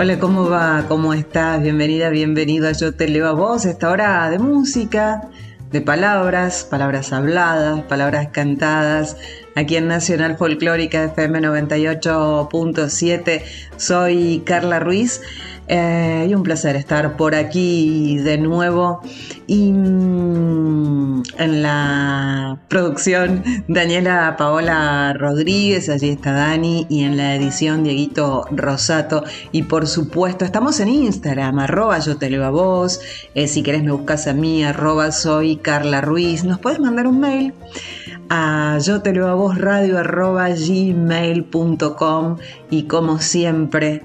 Hola, ¿cómo va? ¿Cómo estás? Bienvenida, bienvenido a Yo Te Leo a Vos, esta hora de música, de palabras, palabras habladas, palabras cantadas, aquí en Nacional Folclórica FM 98.7. Soy Carla Ruiz eh, y un placer estar por aquí de nuevo. Y mm, en la producción, Daniela Paola Rodríguez, allí está Dani, y en la edición, Dieguito Rosato. Y por supuesto, estamos en Instagram, arroba yo te leo a vos. Eh, si querés, me buscas a mí, arroba soy Carla Ruiz. Nos puedes mandar un mail a yo te leo a vos radio gmail.com y como siempre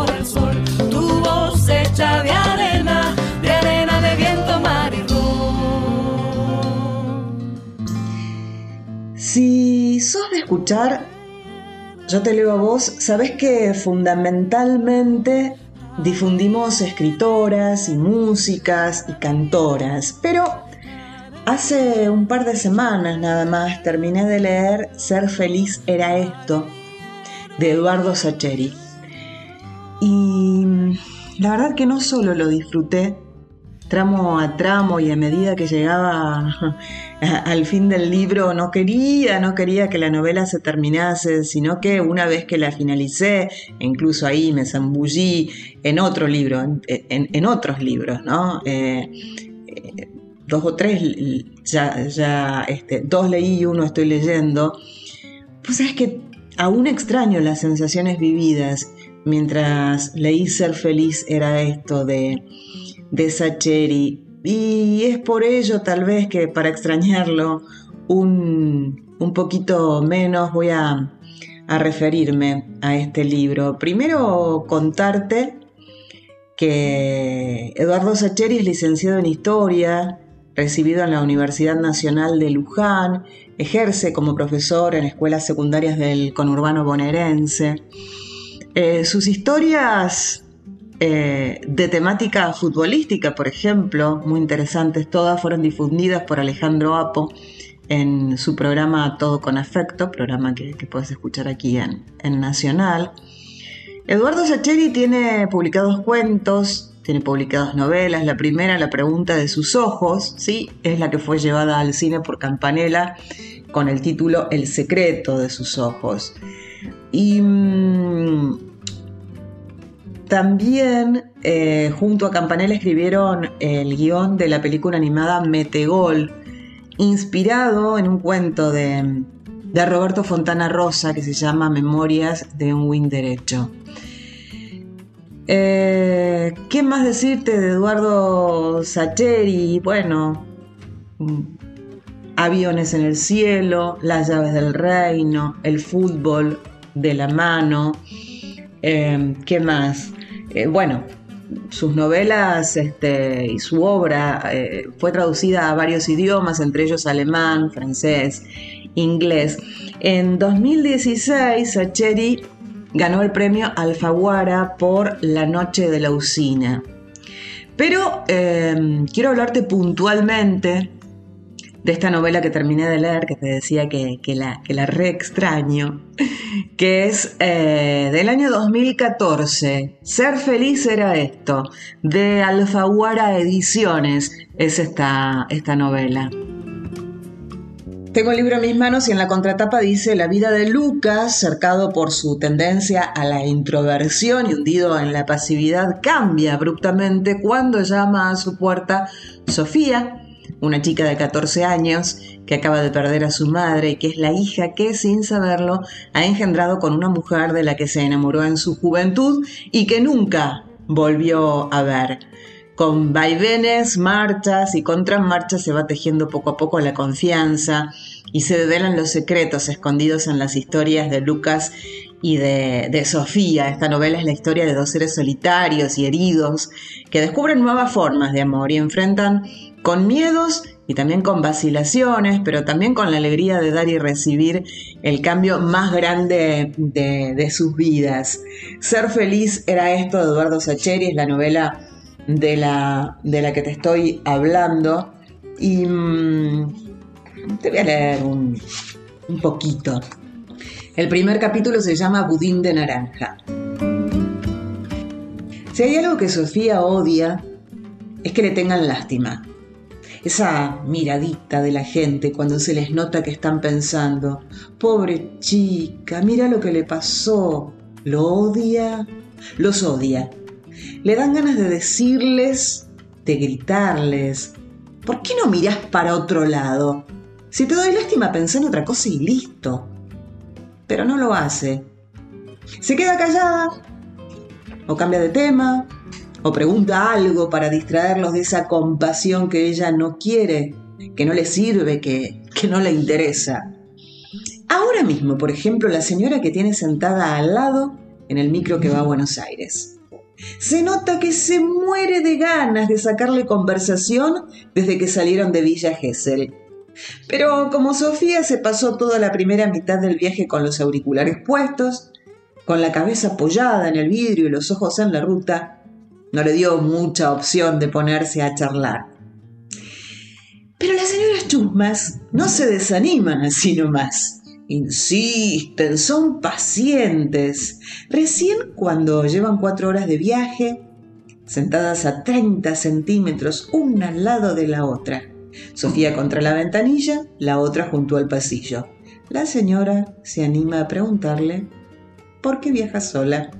escuchar, yo te leo a vos, sabés que fundamentalmente difundimos escritoras y músicas y cantoras, pero hace un par de semanas nada más terminé de leer Ser feliz era esto de Eduardo Sacheri. Y la verdad que no solo lo disfruté tramo a tramo y a medida que llegaba al fin del libro no quería, no quería que la novela se terminase, sino que una vez que la finalicé, incluso ahí me zambullí en otro libro, en, otros libros, ¿no? Eh, eh, dos o tres, ya, ya este, dos leí y uno estoy leyendo, pues es que aún extraño las sensaciones vividas mientras leí Ser feliz era esto de de Sacheri. Y es por ello tal vez que para extrañarlo un, un poquito menos voy a, a referirme a este libro. Primero contarte que Eduardo Sacheri es licenciado en Historia, recibido en la Universidad Nacional de Luján, ejerce como profesor en escuelas secundarias del conurbano bonaerense. Eh, sus historias eh, de temática futbolística, por ejemplo, muy interesantes, todas fueron difundidas por Alejandro Apo en su programa Todo con Afecto, programa que, puedes escuchar aquí en, en Nacional. Eduardo Sacheri tiene publicados cuentos, tiene publicadas novelas. La primera, La pregunta de sus ojos, ¿sí? es la que fue llevada al cine por Campanella con el título El secreto de sus ojos. Y mm, también eh, junto a Campanella escribieron el guion de la película animada Metegol, inspirado en un cuento de, Roberto Fontana Rosa que se llama Memorias de un Win Derecho. Eh, ¿Qué más decirte de Eduardo Sacheri? Bueno, mm, aviones en el cielo, las llaves del reino, el fútbol de la mano. Eh, ¿Qué más? Eh, bueno, sus novelas este, y su obra eh, fue traducida a varios idiomas, entre ellos alemán, francés, inglés. En 2016, Sacheri ganó el premio Alfaguara por La Noche de la Usina. Pero eh, quiero hablarte puntualmente de esta novela que terminé de leer, que te decía que, la, que la re extraño, que es eh, del año 2014. Ser feliz era esto, de Alfaguara Ediciones, es esta, esta novela. Tengo el libro en mis manos y en la contratapa dice la vida de Lucas, cercado por su tendencia a la introversión y hundido en la pasividad, cambia abruptamente cuando llama a su puerta Sofía, una chica de 14 años que acaba de perder a su madre y que es la hija que, sin saberlo, ha engendrado con una mujer de la que se enamoró en su juventud y que nunca volvió a ver. Con vaivenes, marchas y contramarchas se va tejiendo poco a poco la confianza y se develan los secretos escondidos en las historias de Lucas y de, de, Sofía. Esta novela es la historia de dos seres solitarios y heridos que descubren nuevas formas de amor y enfrentan con miedos y también con vacilaciones, pero también con la alegría de dar y recibir el cambio más grande de, sus vidas. Ser feliz era esto de Eduardo Sacheri, es la novela de la, de la que te estoy hablando. Y mm, te voy a leer un, un poquito. El primer capítulo se llama Budín de Naranja. Si hay algo que Sofía odia, es que le tengan lástima. Esa miradita de la gente cuando se les nota que están pensando, pobre chica, mira lo que le pasó. Lo odia, los odia le dan ganas de decirles, de gritarles, ¿por qué no mirás para otro lado? Si te doy lástima, pensé en otra cosa y listo. Pero no lo hace. Se queda callada, o cambia de tema, o pregunta algo para distraerlos de esa compasión que ella no quiere, que no le sirve, que, que no le interesa. Ahora mismo, por ejemplo, la señora que tiene sentada al lado en el micro que va a Buenos Aires. Se nota que se muere de ganas de sacarle conversación desde que salieron de Villa Gesell. Pero como Sofía se pasó toda la primera mitad del viaje con los auriculares puestos, con la cabeza apoyada en el vidrio y los ojos en la ruta, no le dio mucha opción de ponerse a charlar. Pero las señoras chusmas no se desaniman así nomás. Insisten, son pacientes. Recién cuando llevan cuatro horas de viaje, sentadas a 30 centímetros una al lado de la otra. Sofía contra la ventanilla, la otra junto al pasillo. La señora se anima a preguntarle por qué viaja sola.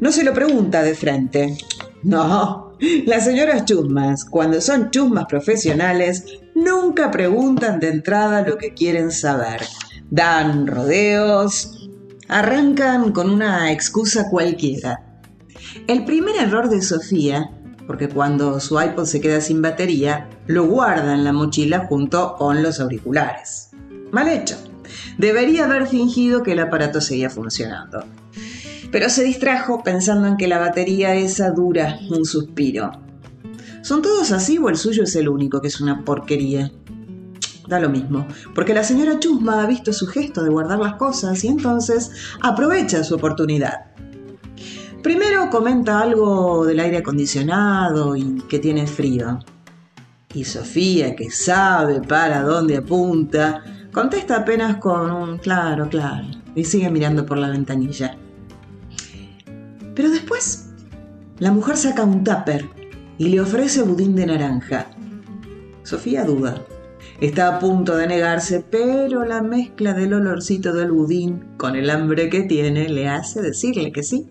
No se lo pregunta de frente. No, las señoras chusmas, cuando son chusmas profesionales, nunca preguntan de entrada lo que quieren saber dan rodeos, arrancan con una excusa cualquiera. El primer error de Sofía, porque cuando su iPod se queda sin batería, lo guarda en la mochila junto con los auriculares. Mal hecho. Debería haber fingido que el aparato seguía funcionando. Pero se distrajo pensando en que la batería esa dura un suspiro. ¿Son todos así o el suyo es el único que es una porquería? da lo mismo, porque la señora Chusma ha visto su gesto de guardar las cosas y entonces aprovecha su oportunidad. Primero comenta algo del aire acondicionado y que tiene frío. Y Sofía, que sabe para dónde apunta, contesta apenas con un claro, claro, y sigue mirando por la ventanilla. La mujer saca un tupper y le ofrece budín de naranja. Sofía duda. Está a punto de negarse, pero la mezcla del olorcito del budín con el hambre que tiene le hace decirle que sí.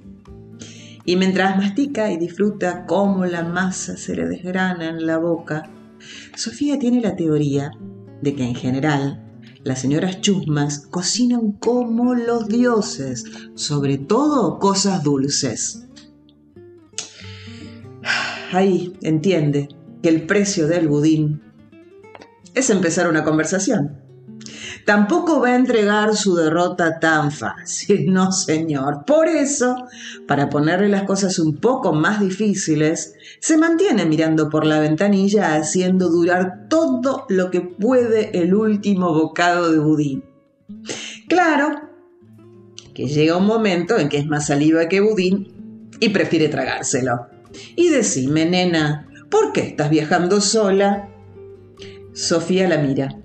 Y mientras mastica y disfruta cómo la masa se le desgrana en la boca, Sofía tiene la teoría de que en general las señoras chusmas cocinan como los dioses, sobre todo cosas dulces. Ahí entiende que el precio del budín es empezar una conversación. Tampoco va a entregar su derrota tan fácil, no señor. Por eso, para ponerle las cosas un poco más difíciles, se mantiene mirando por la ventanilla haciendo durar todo lo que puede el último bocado de budín. Claro que llega un momento en que es más saliva que budín y prefiere tragárselo. Y decime, nena, ¿por qué estás viajando sola? Sofía la mira.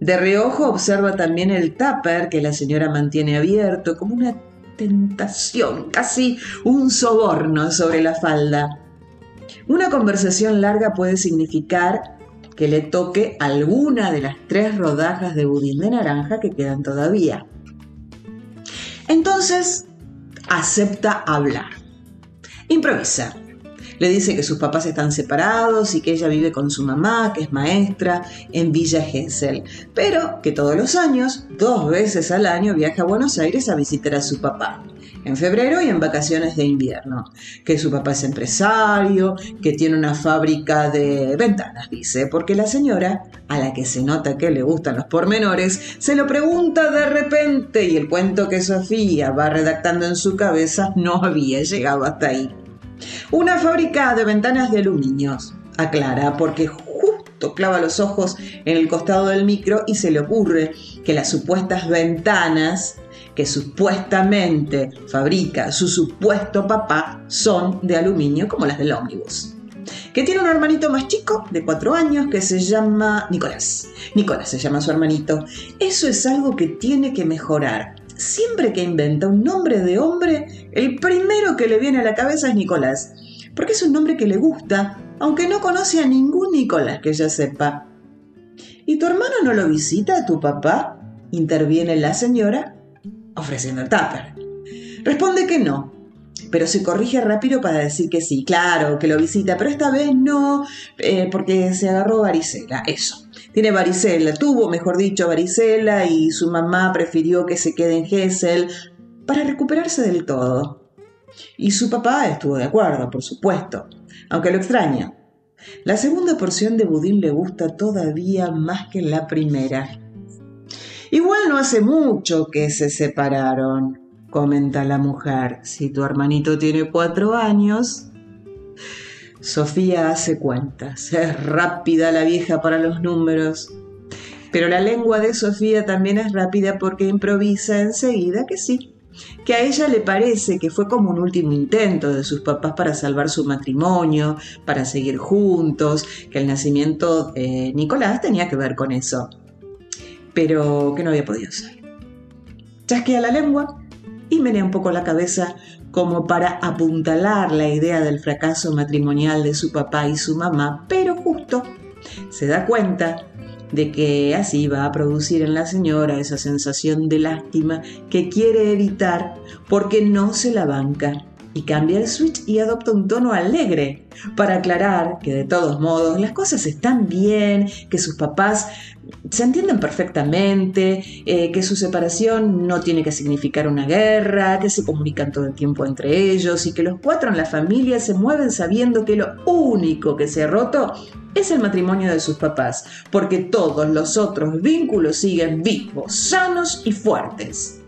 De reojo observa también el tupper que la señora mantiene abierto como una tentación, casi un soborno sobre la falda. Una conversación larga puede significar que le toque alguna de las tres rodajas de budín de naranja que quedan todavía. Entonces, acepta hablar. Improvisa. Le dice que sus papás están separados y que ella vive con su mamá, que es maestra, en Villa Gesell, pero que todos los años, dos veces al año, viaja a Buenos Aires a visitar a su papá en febrero y en vacaciones de invierno. Que su papá es empresario, que tiene una fábrica de ventanas, dice, porque la señora, a la que se nota que le gustan los pormenores, se lo pregunta de repente y el cuento que Sofía va redactando en su cabeza no había llegado hasta ahí. Una fábrica de ventanas de aluminios, aclara, porque justo clava los ojos en el costado del micro y se le ocurre que las supuestas ventanas que supuestamente fabrica su supuesto papá son de aluminio como las del ómnibus. Que tiene un hermanito más chico, de cuatro años, que se llama Nicolás. Nicolás se llama su hermanito. Eso es algo que tiene que mejorar. Siempre que inventa un nombre de hombre, el primero que le viene a la cabeza es Nicolás. Porque es un nombre que le gusta, aunque no conoce a ningún Nicolás que ella sepa. ¿Y tu hermano no lo visita a tu papá? interviene la señora ofreciendo el tupper. Responde que no, pero se corrige rápido para decir que sí, claro, que lo visita, pero esta vez no, eh, porque se agarró varicela, eso. Tiene varicela, tuvo, mejor dicho, varicela y su mamá prefirió que se quede en Gessel para recuperarse del todo. Y su papá estuvo de acuerdo, por supuesto, aunque lo extraña. La segunda porción de budín le gusta todavía más que la primera. Igual no hace mucho que se separaron, comenta la mujer. Si tu hermanito tiene cuatro años... Sofía hace cuentas. Es rápida la vieja para los números. Pero la lengua de Sofía también es rápida porque improvisa enseguida que sí, que a ella le parece que fue como un último intento de sus papás para salvar su matrimonio, para seguir juntos, que el nacimiento de Nicolás tenía que ver con eso pero que no había podido ser. Chasquea la lengua y menea un poco la cabeza como para apuntalar la idea del fracaso matrimonial de su papá y su mamá, pero justo se da cuenta de que así va a producir en la señora esa sensación de lástima que quiere evitar porque no se la banca y cambia el switch y adopta un tono alegre para aclarar que de todos modos las cosas están bien, que sus papás se entienden perfectamente, eh, que su separación no tiene que significar una guerra, que se comunican todo el tiempo entre ellos y que los cuatro en la familia se mueven sabiendo que lo único que se ha roto es el matrimonio de sus papás, porque todos los otros vínculos siguen vivos, sanos y fuertes.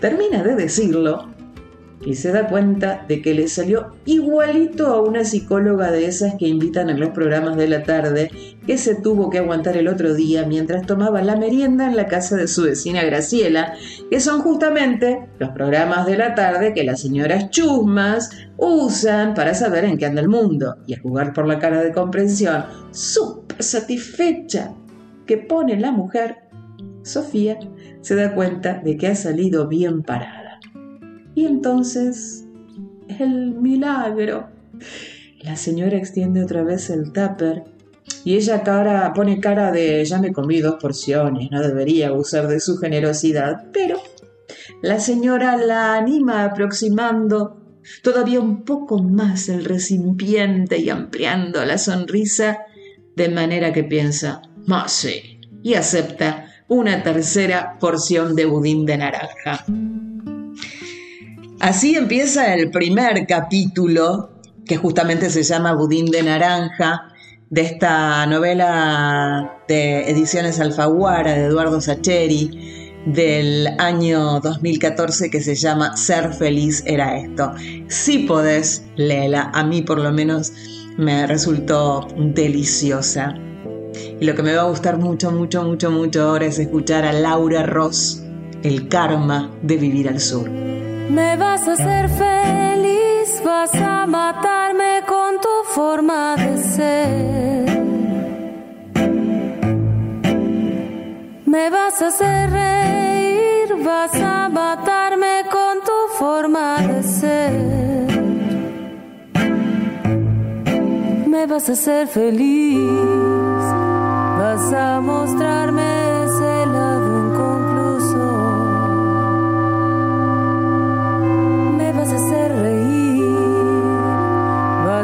Termina de decirlo y se da cuenta de que le salió igualito a una psicóloga de esas que invitan en los programas de la tarde que se tuvo que aguantar el otro día mientras tomaba la merienda en la casa de su vecina Graciela, que son justamente los programas de la tarde que las señoras chusmas usan para saber en qué anda el mundo y a jugar por la cara de comprensión súper satisfecha que pone la mujer, Sofía se da cuenta de que ha salido bien parada. Y entonces, el milagro. La señora extiende otra vez el tupper y ella cara, pone cara de ya me comí dos porciones, no debería abusar de su generosidad, pero la señora la anima aproximando todavía un poco más el recipiente y ampliando la sonrisa, de manera que piensa, más sí, y acepta una tercera porción de budín de naranja. Así empieza el primer capítulo, que justamente se llama Budín de Naranja, de esta novela de Ediciones Alfaguara de Eduardo Sacheri del año 2014 que se llama Ser feliz era esto. Si podés, léela. A mí por lo menos me resultó deliciosa. Y lo que me va a gustar mucho, mucho, mucho, mucho ahora es escuchar a Laura Ross, El karma de vivir al sur. Me vas a hacer feliz, vas a matarme con tu forma de ser. Me vas a hacer reír, vas a matarme con tu forma de ser. Me vas a hacer feliz, vas a mostrarme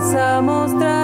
vas a mostrarme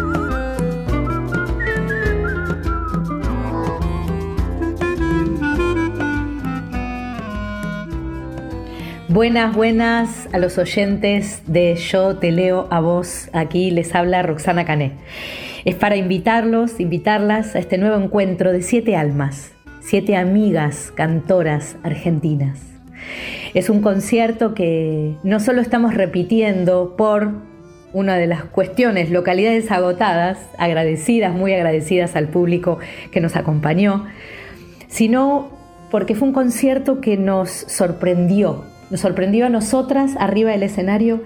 Buenas, buenas a los oyentes de Yo Te Leo a Vos. Aquí les habla Roxana Cané. Es para invitarlos, invitarlas a este nuevo encuentro de siete almas, siete amigas cantoras argentinas. Es un concierto que no solo estamos repitiendo por una de las cuestiones, localidades agotadas, agradecidas, muy agradecidas al público que nos acompañó, sino porque fue un concierto que nos sorprendió, nos sorprendió a nosotras arriba del escenario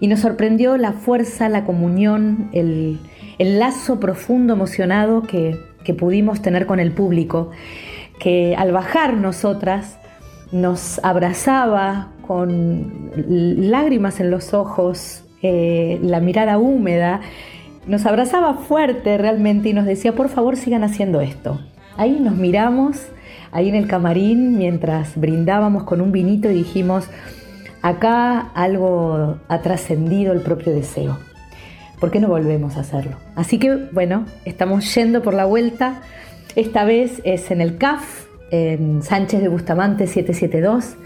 y nos sorprendió la fuerza, la comunión, el, el lazo profundo, emocionado que, que pudimos tener con el público, que al bajar nosotras nos abrazaba con lágrimas en los ojos, eh, la mirada húmeda, nos abrazaba fuerte realmente y nos decía, por favor sigan haciendo esto. Ahí nos miramos, ahí en el camarín, mientras brindábamos con un vinito y dijimos, acá algo ha trascendido el propio deseo. ¿Por qué no volvemos a hacerlo? Así que bueno, estamos yendo por la vuelta. Esta vez es en el CAF, en Sánchez de Bustamante 772.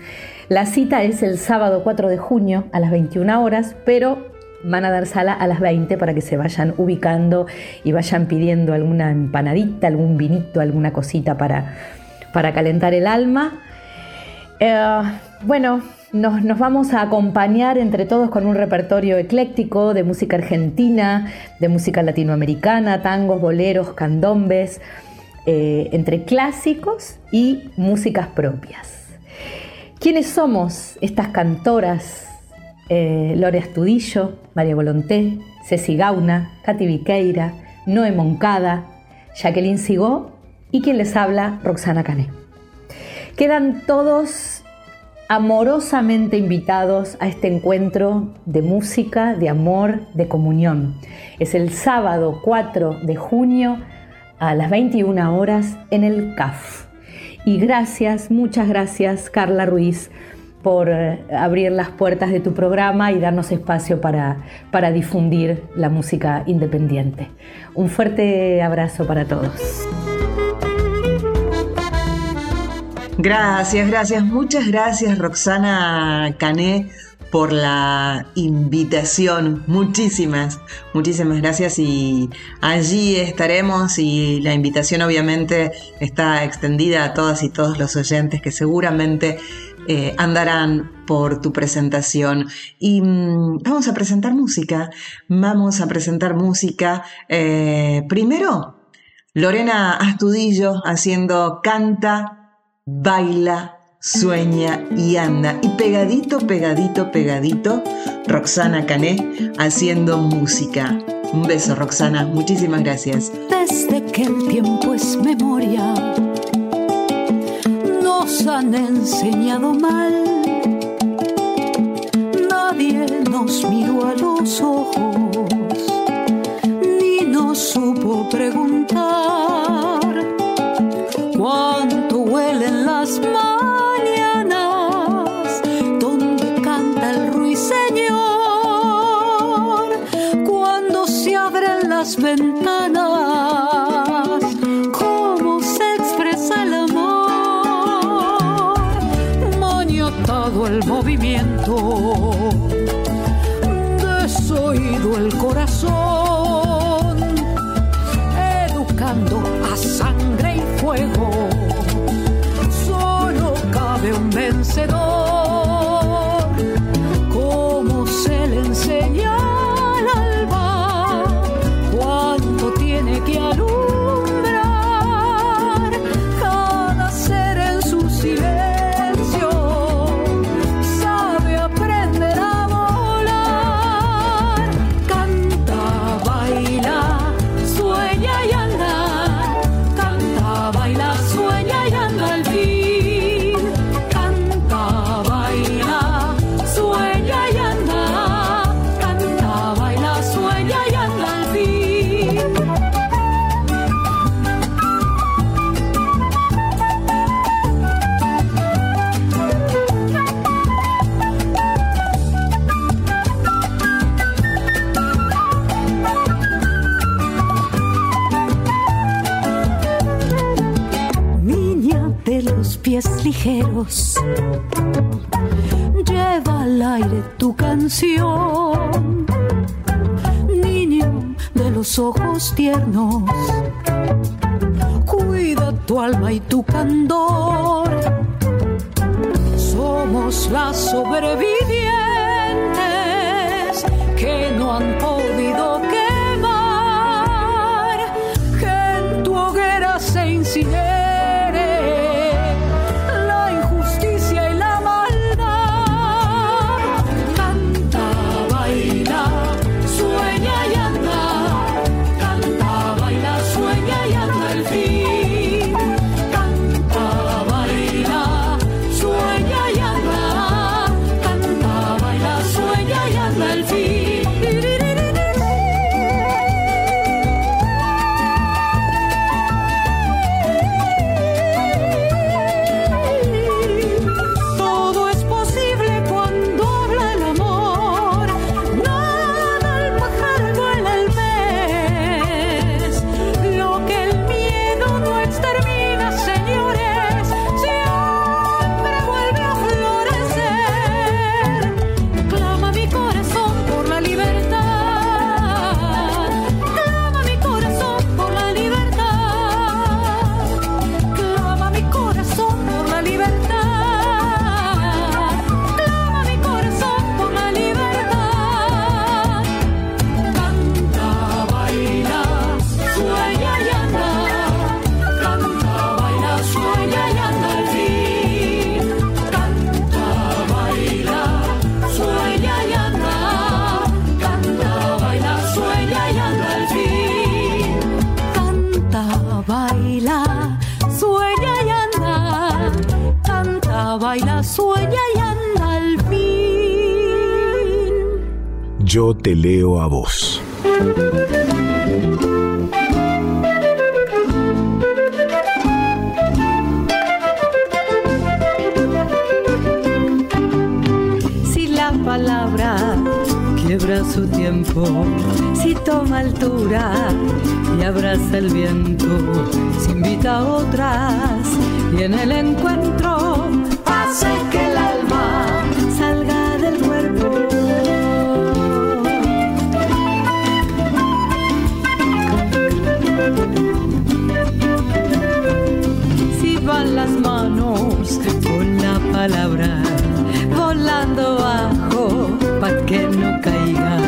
La cita es el sábado 4 de junio a las 21 horas, pero van a dar sala a las 20 para que se vayan ubicando y vayan pidiendo alguna empanadita, algún vinito, alguna cosita para, para calentar el alma. Eh, bueno, nos, nos, vamos a acompañar entre todos con un repertorio ecléctico de música argentina, de música latinoamericana, tangos, boleros, candombes, eh, entre clásicos y músicas propias. ¿Quiénes somos estas cantoras? Eh, Lore Astudillo, María Volonté, Ceci Gauna, Katy Viqueira, Noé Moncada, Jacqueline Sigó y quien les habla, Roxana Cané. Quedan todos amorosamente invitados a este encuentro de música, de amor, de comunión. Es el sábado 4 de junio a las 21 horas en el CAF. Y gracias, muchas gracias Carla Ruiz por eh, abrir las puertas de tu programa y darnos espacio para, para difundir la música independiente. Un fuerte abrazo para todos. Gracias, gracias, muchas gracias Roxana Cané por la invitación. Muchísimas, muchísimas gracias y allí estaremos y la invitación obviamente está extendida a todas y todos los oyentes que seguramente eh, andarán por tu presentación. Y mm, vamos a presentar música. Vamos a presentar música. Eh, primero, Lorena Astudillo haciendo Canta, Baila, sueña y anda. Y pegadito, pegadito, pegadito, Roxana Cané haciendo música. Un beso, Roxana. Muchísimas gracias. Desde que el tiempo es memoria, nos han enseñado mal. Nadie nos miró a los ojos, ni nos supo preguntar ventanas, cómo se expresa el amor, maniatado el movimiento, desoído el corazón, educando a sangre y fuego, solo cabe un vencedor. Lleva al aire tu canción, niño de los ojos tiernos. Cuida tu alma y tu candor. Somos las sobrevivientes que no han podido Yo te leo a vos. Si la palabra quiebra su tiempo, si toma altura y abraza el viento, si invita a otras y en el encuentro volando bajo pa' que no caiga.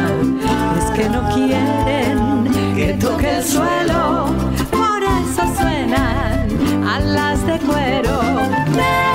Es que no quieren que toque el suelo, por eso suenan alas de cuero.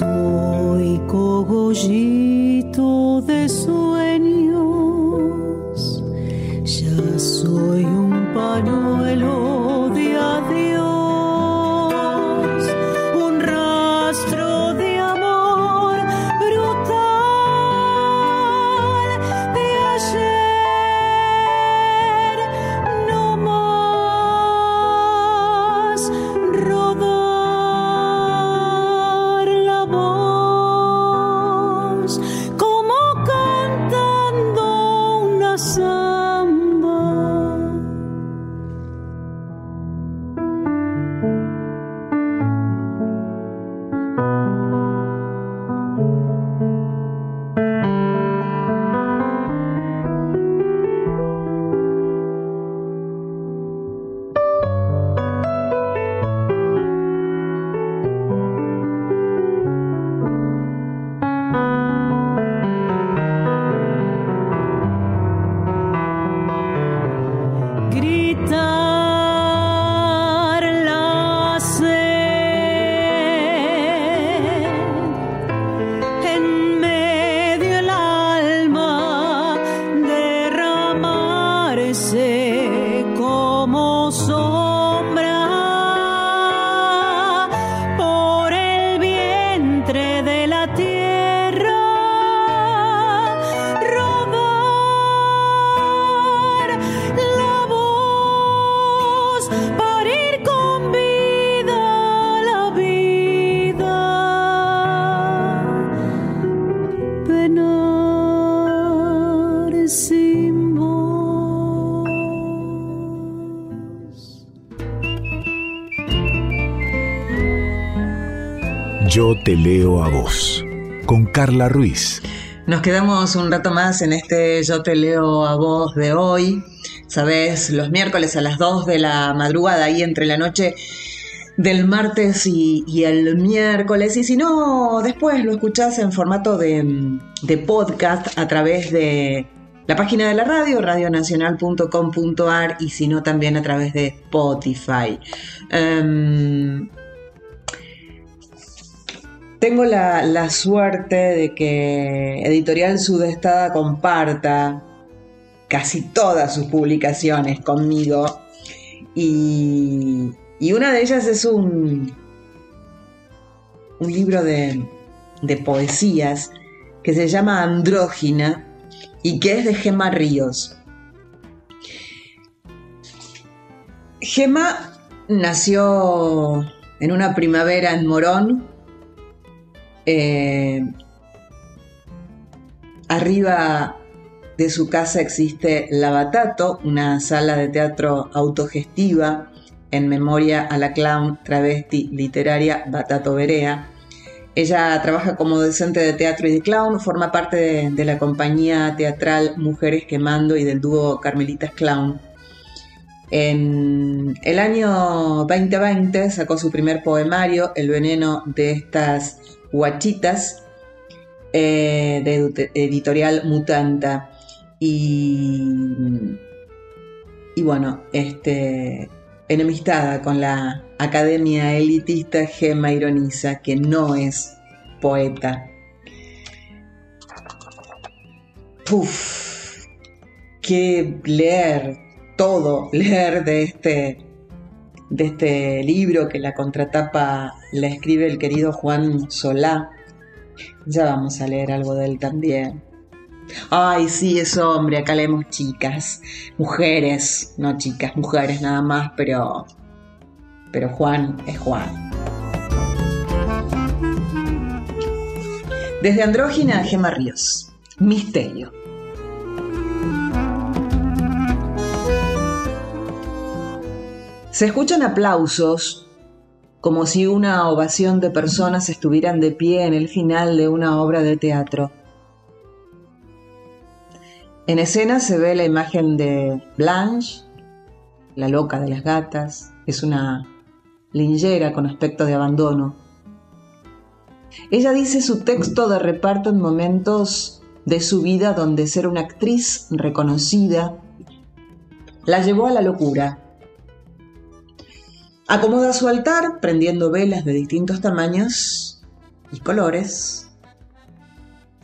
Soy cogito. Yo te leo a vos, con Carla Ruiz. Nos quedamos un rato más en este Yo te leo a vos de hoy. Sabes, los miércoles a las 2 de la madrugada, ahí entre la noche del martes y, el miércoles. Y si no, después lo escuchás en formato de, podcast a través de la página de la radio, radionacional.com.ar, y si no, también a través de Spotify. Em, tengo la, suerte de que Editorial Sudestada comparta casi todas sus publicaciones conmigo y, una de ellas es un, un libro de, de poesías que se llama Andrógina y que es de Gema Ríos. Gema nació en una primavera en Morón eh, arriba de su casa existe La Batato, una sala de teatro autogestiva en memoria a la clown travesti literaria Batato Berea. Ella trabaja como docente de teatro y de clown, forma parte de, de la compañía teatral Mujeres Quemando y del dúo Carmelitas Clown. En el año 2020 sacó su primer poemario, El veneno de estas Guachitas, eh, de editorial Mutanta. Y, y bueno, este, enemistada con la academia elitista Gemma Ironiza, que no es poeta. Uf, que leer todo, leer de este de este libro que la contratapa la escribe el querido Juan Solá. Ya vamos a leer algo de él también. Ay, sí, es hombre, acá leemos chicas, mujeres, no chicas, mujeres nada más, pero pero Juan es Juan. Desde Andrógina a Gema Ríos. Misterio. Se escuchan aplausos como si una ovación de personas estuvieran de pie en el final de una obra de teatro. En escena se ve la imagen de Blanche, la loca de las gatas, es una lingera con aspecto de abandono. Ella dice su texto de reparto en momentos de su vida donde ser una actriz reconocida la llevó a la locura Acomoda su altar prendiendo velas de distintos tamaños y colores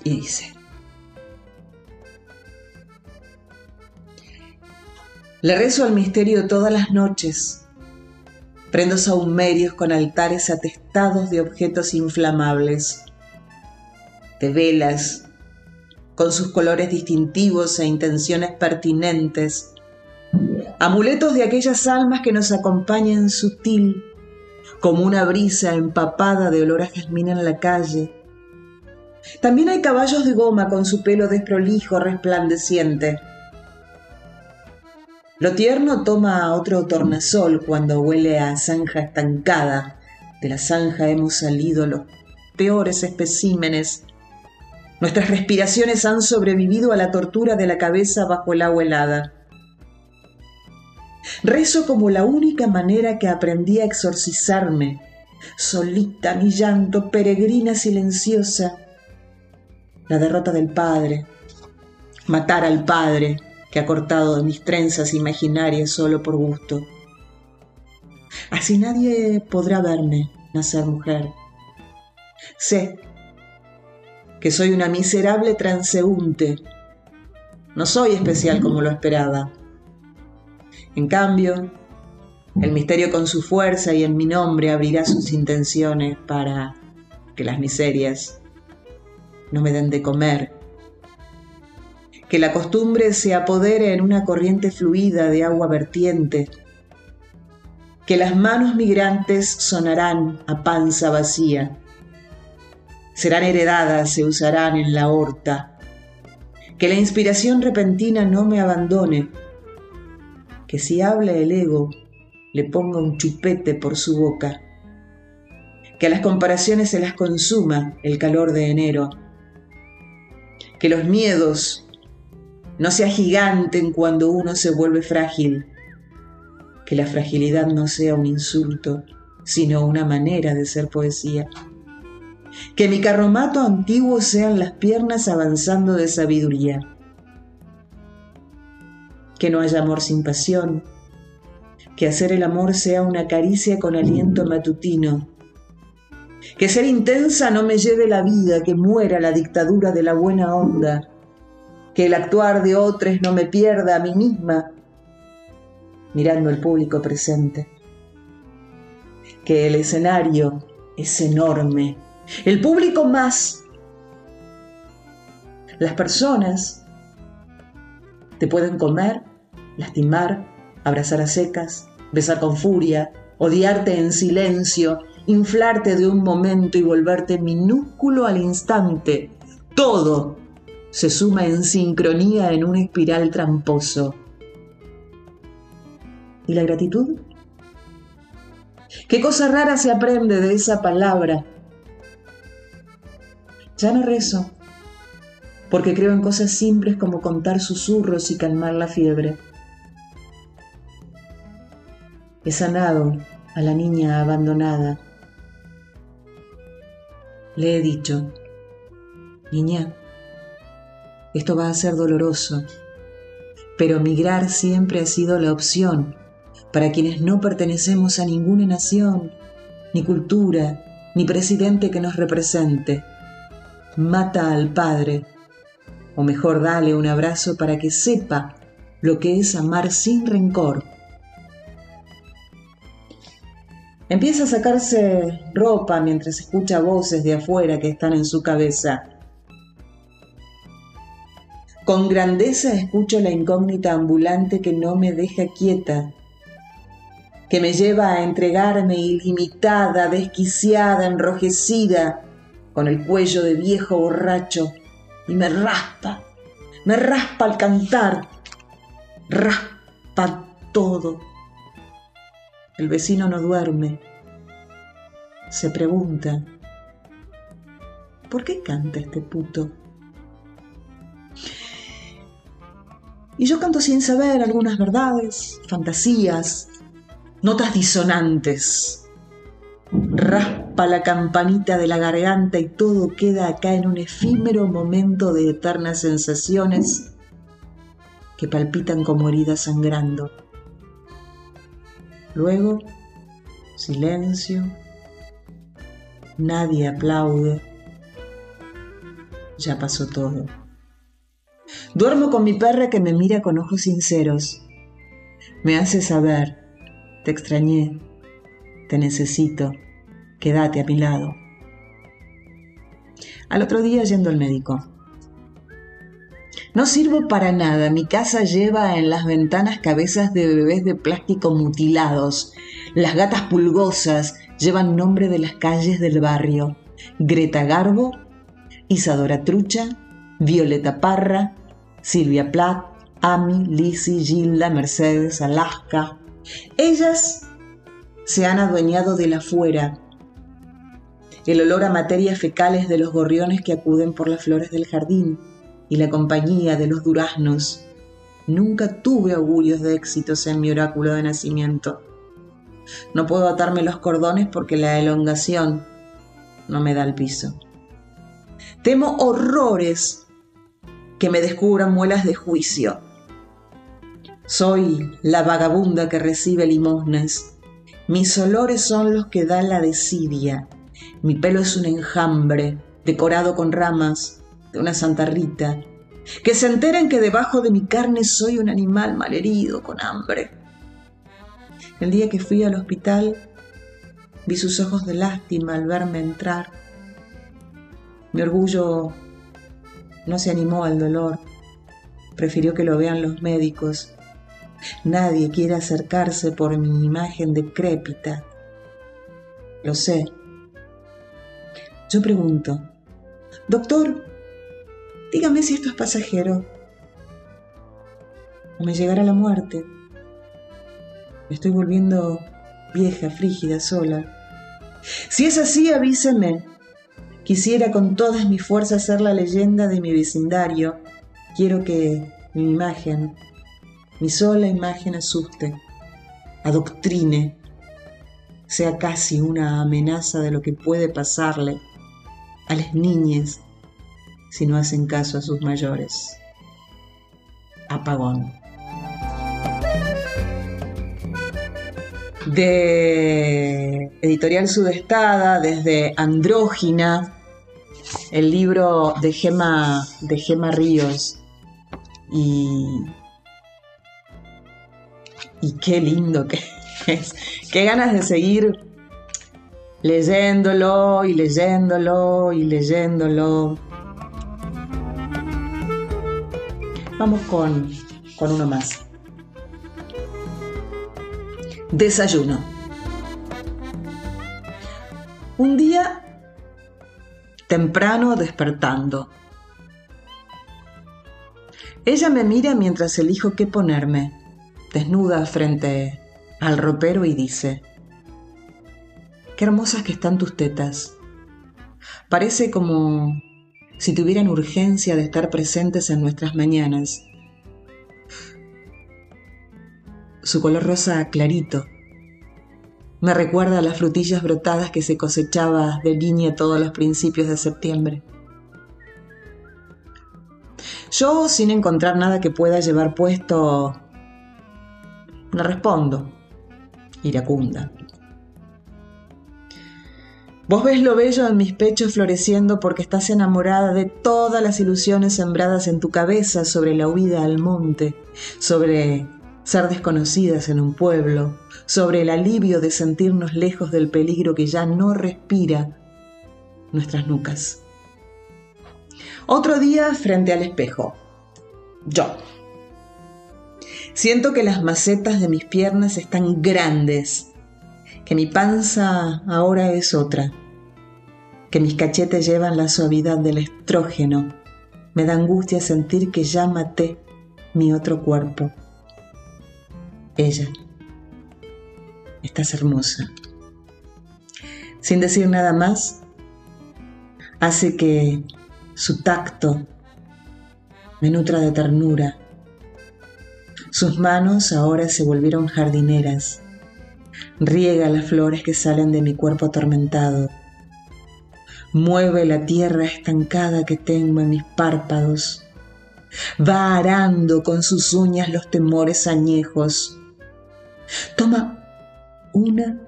y dice, Le rezo al misterio todas las noches. Prendo saumerios con altares atestados de objetos inflamables, de velas, con sus colores distintivos e intenciones pertinentes, amuletos de aquellas almas que nos acompañan sutil, como una brisa empapada de olor a jazmín en la calle. También hay caballos de goma con su pelo desprolijo resplandeciente. Lo tierno toma otro tornasol cuando huele a zanja estancada. De la zanja hemos salido los peores especímenes Nuestras respiraciones han sobrevivido a la tortura de la cabeza bajo el agua helada. Rezo como la única manera que aprendí a exorcizarme, solita mi llanto, peregrina silenciosa. La derrota del Padre, matar al Padre que ha cortado mis trenzas imaginarias solo por gusto. Así nadie podrá verme nacer mujer. Sé que soy una miserable transeúnte. No soy especial como lo esperaba. En cambio, el misterio con su fuerza y en mi nombre abrirá sus intenciones para que las miserias no me den de comer. Que la costumbre se apodere en una corriente fluida de agua vertiente. Que las manos migrantes sonarán a panza vacía serán heredadas, se usarán en la horta. Que la inspiración repentina no me abandone. Que si habla el ego, le ponga un chupete por su boca. Que a las comparaciones se las consuma el calor de enero. Que los miedos no se agiganten cuando uno se vuelve frágil. Que la fragilidad no sea un insulto, sino una manera de ser poesía. Que mi carromato antiguo sean las piernas avanzando de sabiduría. Que no haya amor sin pasión. Que hacer el amor sea una caricia con aliento matutino. Que ser intensa no me lleve la vida, que muera la dictadura de la buena onda. Que el actuar de otros no me pierda a mí misma, mirando el público presente. Que el escenario es enorme el público más. Las personas te pueden comer, lastimar, abrazar a secas, besar con furia, odiarte en silencio, inflarte de un momento y volverte minúsculo al instante. Todo se suma en sincronía en un espiral tramposo. ¿Y la gratitud? ¿Qué cosa rara se aprende de esa palabra ya no rezo, porque creo en cosas simples como contar susurros y calmar la fiebre. He sanado a la niña abandonada. Le he dicho, niña, esto va a ser doloroso, pero migrar siempre ha sido la opción para quienes no pertenecemos a ninguna nación, ni cultura, ni presidente que nos represente mata al padre, o mejor dale un abrazo para que sepa lo que es amar sin rencor. Empieza a sacarse ropa mientras escucha voces de afuera que están en su cabeza. Con grandeza escucho la incógnita ambulante que no me deja quieta, que me lleva a entregarme ilimitada, desquiciada, enrojecida, con el cuello de viejo borracho y me raspa, me raspa al cantar, raspa todo. El vecino no duerme, se pregunta, ¿por qué canta este puto? Y yo canto sin saber algunas verdades, fantasías, notas disonantes raspa la campanita de la garganta y todo queda acá en un efímero momento de eternas sensaciones que palpitan como heridas sangrando. Luego, silencio, nadie aplaude. ya pasó todo. Duermo con mi perra que me mira con ojos sinceros. Me hace saber, te extrañé, te necesito, quédate a mi lado. Al otro día yendo al médico. No sirvo para nada. Mi casa lleva en las ventanas cabezas de bebés de plástico mutilados. Las gatas pulgosas llevan nombre de las calles del barrio. Greta Garbo, Isadora Trucha, Violeta Parra, Silvia Plath, Ami, Lizzie, Gilda, Mercedes, Alaska. Ellas se han adueñado de la fuera. El olor a materias fecales de los gorriones que acuden por las flores del jardín y la compañía de los duraznos. Nunca tuve augurios de éxitos en mi oráculo de nacimiento. No puedo atarme los cordones porque la elongación no me da el piso. Temo horrores que me descubran muelas de juicio. Soy la vagabunda que recibe limosnas. Mis olores son los que da la desidia. Mi pelo es un enjambre decorado con ramas una Santa Rita, que se enteren que debajo de mi carne soy un animal malherido, con hambre. El día que fui al hospital, vi sus ojos de lástima al verme entrar. Mi orgullo no se animó al dolor, prefirió que lo vean los médicos. Nadie quiere acercarse por mi imagen decrépita. Lo sé. Yo pregunto, Doctor, Dígame si esto es pasajero. O me llegará la muerte. Me estoy volviendo vieja, frígida, sola. Si es así, avíseme. Quisiera con todas mis fuerzas ser la leyenda de mi vecindario. Quiero que mi imagen, mi sola imagen asuste, adoctrine, sea casi una amenaza de lo que puede pasarle a las niñas si no hacen caso a sus mayores. Apagón. De Editorial Sudestada, desde Andrógina, el libro de Gema, de Gema Ríos. Y, y qué lindo que es. Qué ganas de seguir leyéndolo y leyéndolo y leyéndolo. Vamos con, con uno más. Desayuno. Un día temprano despertando. Ella me mira mientras elijo qué ponerme, desnuda frente al ropero y dice, qué hermosas que están tus tetas. Parece como si tuvieran urgencia de estar presentes en nuestras mañanas. Su color rosa clarito me recuerda a las frutillas brotadas que se cosechaba de viña todos los principios de septiembre. Yo, sin encontrar nada que pueda llevar puesto, le respondo, iracunda. Vos ves lo bello en mis pechos floreciendo porque estás enamorada de todas las ilusiones sembradas en tu cabeza sobre la huida al monte, sobre ser desconocidas en un pueblo, sobre el alivio de sentirnos lejos del peligro que ya no respira nuestras nucas. Otro día frente al espejo. Yo. Siento que las macetas de mis piernas están grandes que mi panza ahora es otra, que mis cachetes llevan la suavidad del estrógeno. Me da angustia sentir que ya maté mi otro cuerpo. Ella, estás hermosa. Sin decir nada más, hace que su tacto me nutra de ternura. Sus manos ahora se volvieron jardineras riega las flores que salen de mi cuerpo atormentado. Mueve la tierra estancada que tengo en mis párpados. Va arando con sus uñas los temores añejos. Toma una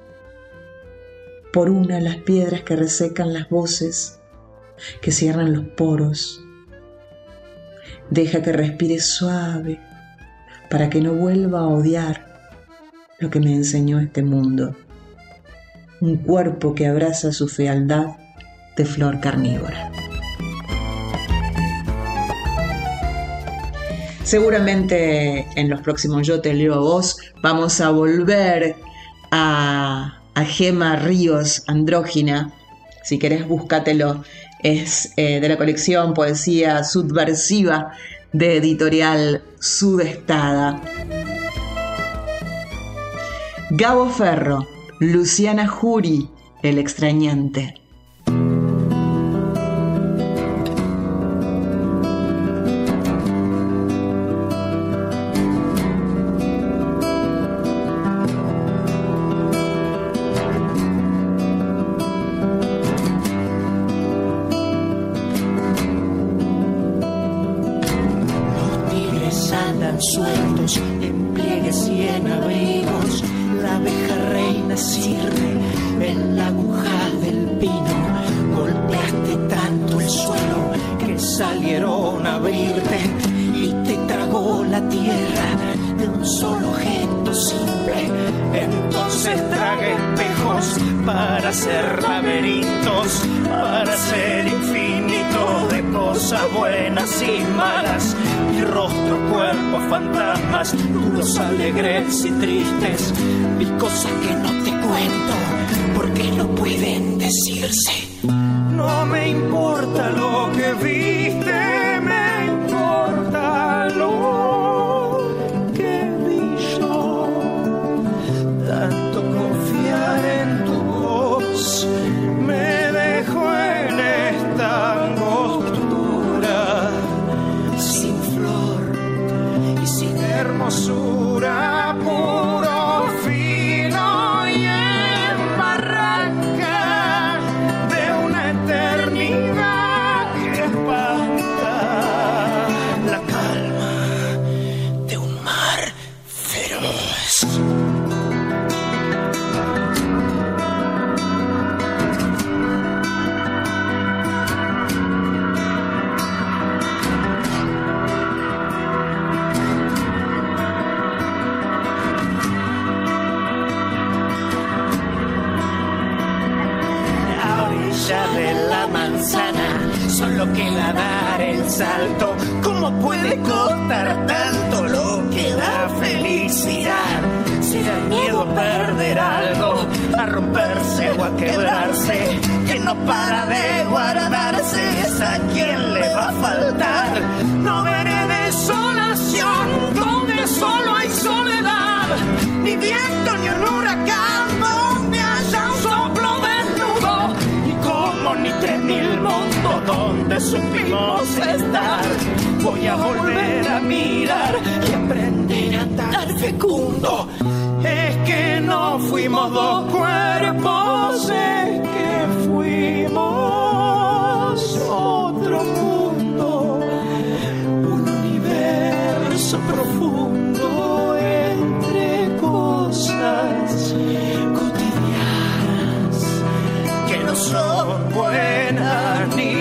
por una las piedras que resecan las voces que cierran los poros. Deja que respire suave para que no vuelva a odiar lo que me enseñó este mundo. Un cuerpo que abraza su fealdad de flor carnívora. Seguramente en los próximos Yo Te Leo a Vos vamos a volver a, a Gema Ríos Andrógina. Si querés, búscatelo. Es eh, de la colección Poesía Subversiva de editorial Sudestada. Gabo Ferro, Luciana Juri, El extrañante. en la aguja del pino. Golpeaste tanto el suelo que salieron a abrirte y te tragó la tierra de un solo objeto simple. Entonces tragué espejos para hacer laberintos, para ser infinito de cosas buenas y malas. Mi rostro, cuerpo, fantasmas, duros, alegres y tristes, y cosas que no cuento, porque no pueden decirse. No me importa lo que vi salto. ¿Cómo puede costar tanto lo que da felicidad? Será miedo a perder algo, a romperse o a quebrarse, que no para de guardarse, es a quien le va a faltar. No veré desolación donde solo hay soledad, ni viento supimos estar. Voy a volver a mirar y aprender a andar fecundo. Es que no fuimos dos cuerpos, es que fuimos otro mundo, un universo profundo entre cosas cotidianas que no son buenas ni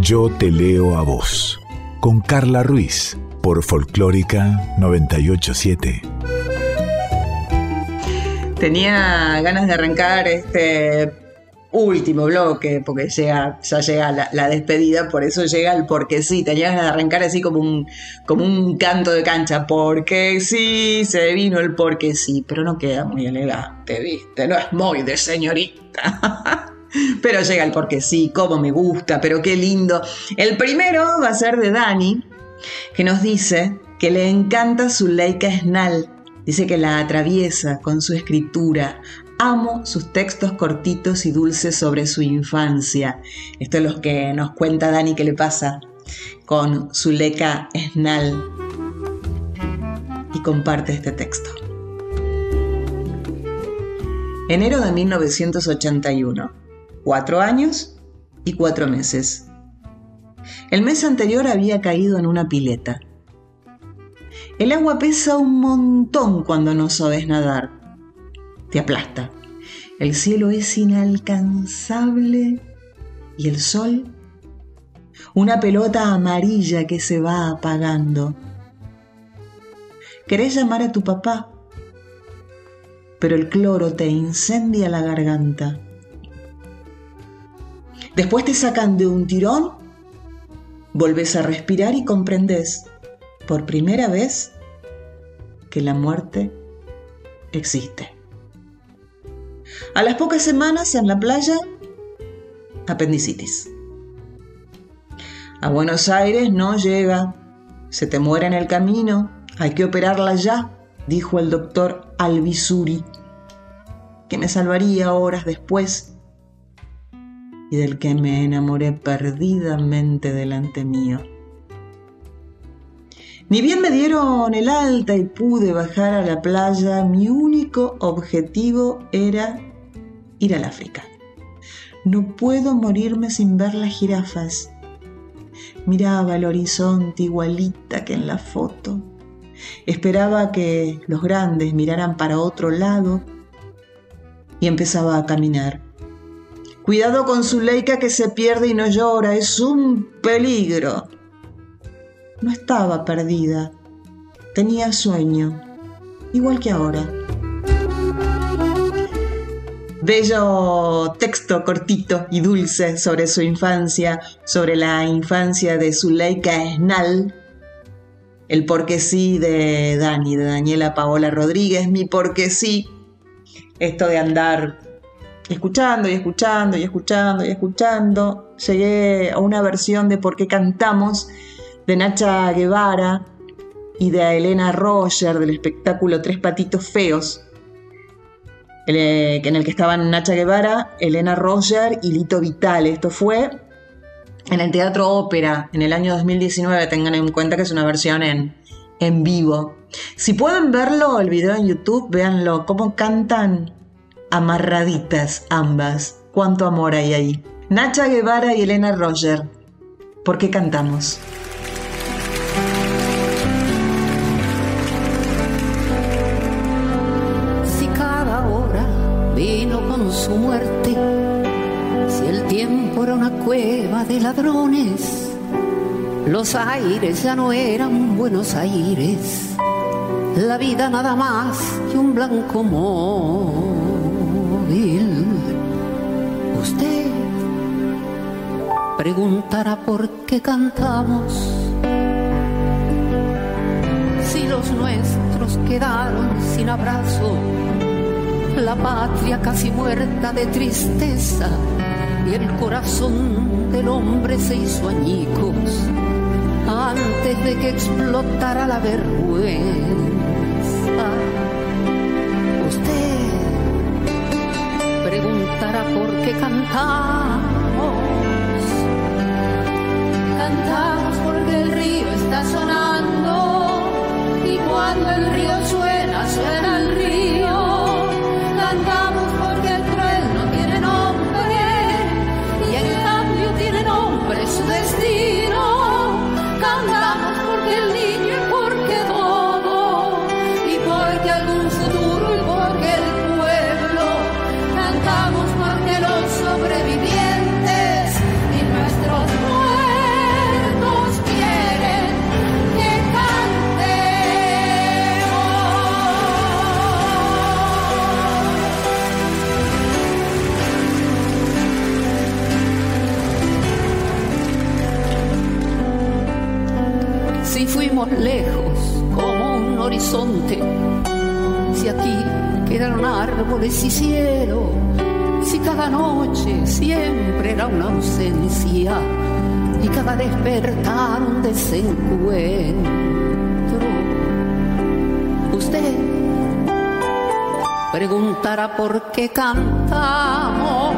Yo te leo a vos, con Carla Ruiz, por Folclórica 987. Tenía ganas de arrancar este último bloque, porque llega, ya llega la, despedida, por eso llega el porque sí. Tenía ganas de arrancar así como un, como un canto de cancha, porque sí, se vino el porque sí, pero no queda muy elegante, ¿viste? No es muy de señorita. Pero llega el porque sí, cómo me gusta, pero qué lindo. El primero va a ser de Dani, que nos dice que le encanta su Leica Snal. Dice que la atraviesa con su escritura. Amo sus textos cortitos y dulces sobre su infancia. Esto es lo que nos cuenta Dani que le pasa con su Leica Snal. y comparte este texto. Enero de 1981. Cuatro años y cuatro meses. El mes anterior había caído en una pileta. El agua pesa un montón cuando no sabes nadar. Te aplasta. El cielo es inalcanzable y el sol una pelota amarilla que se va apagando. Querés llamar a tu papá, pero el cloro te incendia la garganta. Después te sacan de un tirón, volves a respirar y comprendes por primera vez que la muerte existe. A las pocas semanas en la playa, apendicitis. A Buenos Aires no llega, se te muere en el camino, hay que operarla ya, dijo el doctor Albizuri, que me salvaría horas después y del que me enamoré perdidamente delante mío. Ni bien me dieron el alta y pude bajar a la playa, mi único objetivo era ir al África. No puedo morirme sin ver las jirafas. Miraba el horizonte igualita que en la foto. Esperaba que los grandes miraran para otro lado y empezaba a caminar. Cuidado con su leica que se pierde y no llora, es un peligro. No estaba perdida, tenía sueño, igual que ahora. Bello texto cortito y dulce sobre su infancia, sobre la infancia de Zuleika Esnal, el porque sí de Dani, de Daniela Paola Rodríguez, mi porque sí, esto de andar escuchando y escuchando y escuchando y escuchando, llegué a una versión de Por qué cantamos de Nacha Guevara y de Elena Roger del espectáculo Tres Patitos Feos, en el que estaban Nacha Guevara, Elena Roger y Lito Vital. Esto fue en el Teatro Ópera en el año 2019. Tengan en cuenta que es una versión en, en vivo. Si pueden verlo, el video en YouTube, véanlo, cómo cantan amarraditas ambas. Cuánto amor hay ahí. Nacha Guevara y Elena Roger. ¿Por qué cantamos? Su muerte. Si el tiempo era una cueva de ladrones, los aires ya no eran Buenos Aires. La vida nada más que un blanco móvil. Usted preguntará por qué cantamos. Si los nuestros quedaron sin abrazo la patria casi muerta de tristeza y el corazón del hombre se hizo añicos antes de que explotara la vergüenza. Usted preguntará por qué cantamos. Cantamos porque el río está sonando y cuando el río suena, suena el río si aquí quedaron árboles y cielo, si cada noche siempre era una ausencia y cada despertar un desencuentro. Usted preguntará por qué. Cantamos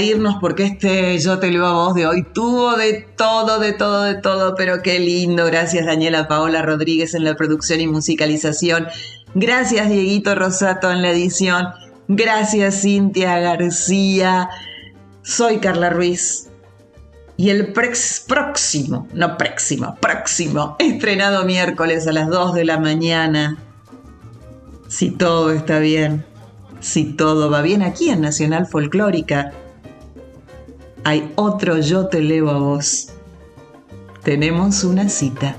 irnos porque este Yo te leo a vos de hoy tuvo de todo, de todo, de todo, pero qué lindo. Gracias Daniela Paola Rodríguez en la producción y musicalización. Gracias Dieguito Rosato en la edición. Gracias Cintia García. Soy Carla Ruiz. Y el próximo, no próximo, próximo, estrenado miércoles a las 2 de la mañana. Si todo está bien, si todo va bien aquí en Nacional Folclórica, hay otro Yo te leo a vos. Tenemos una cita.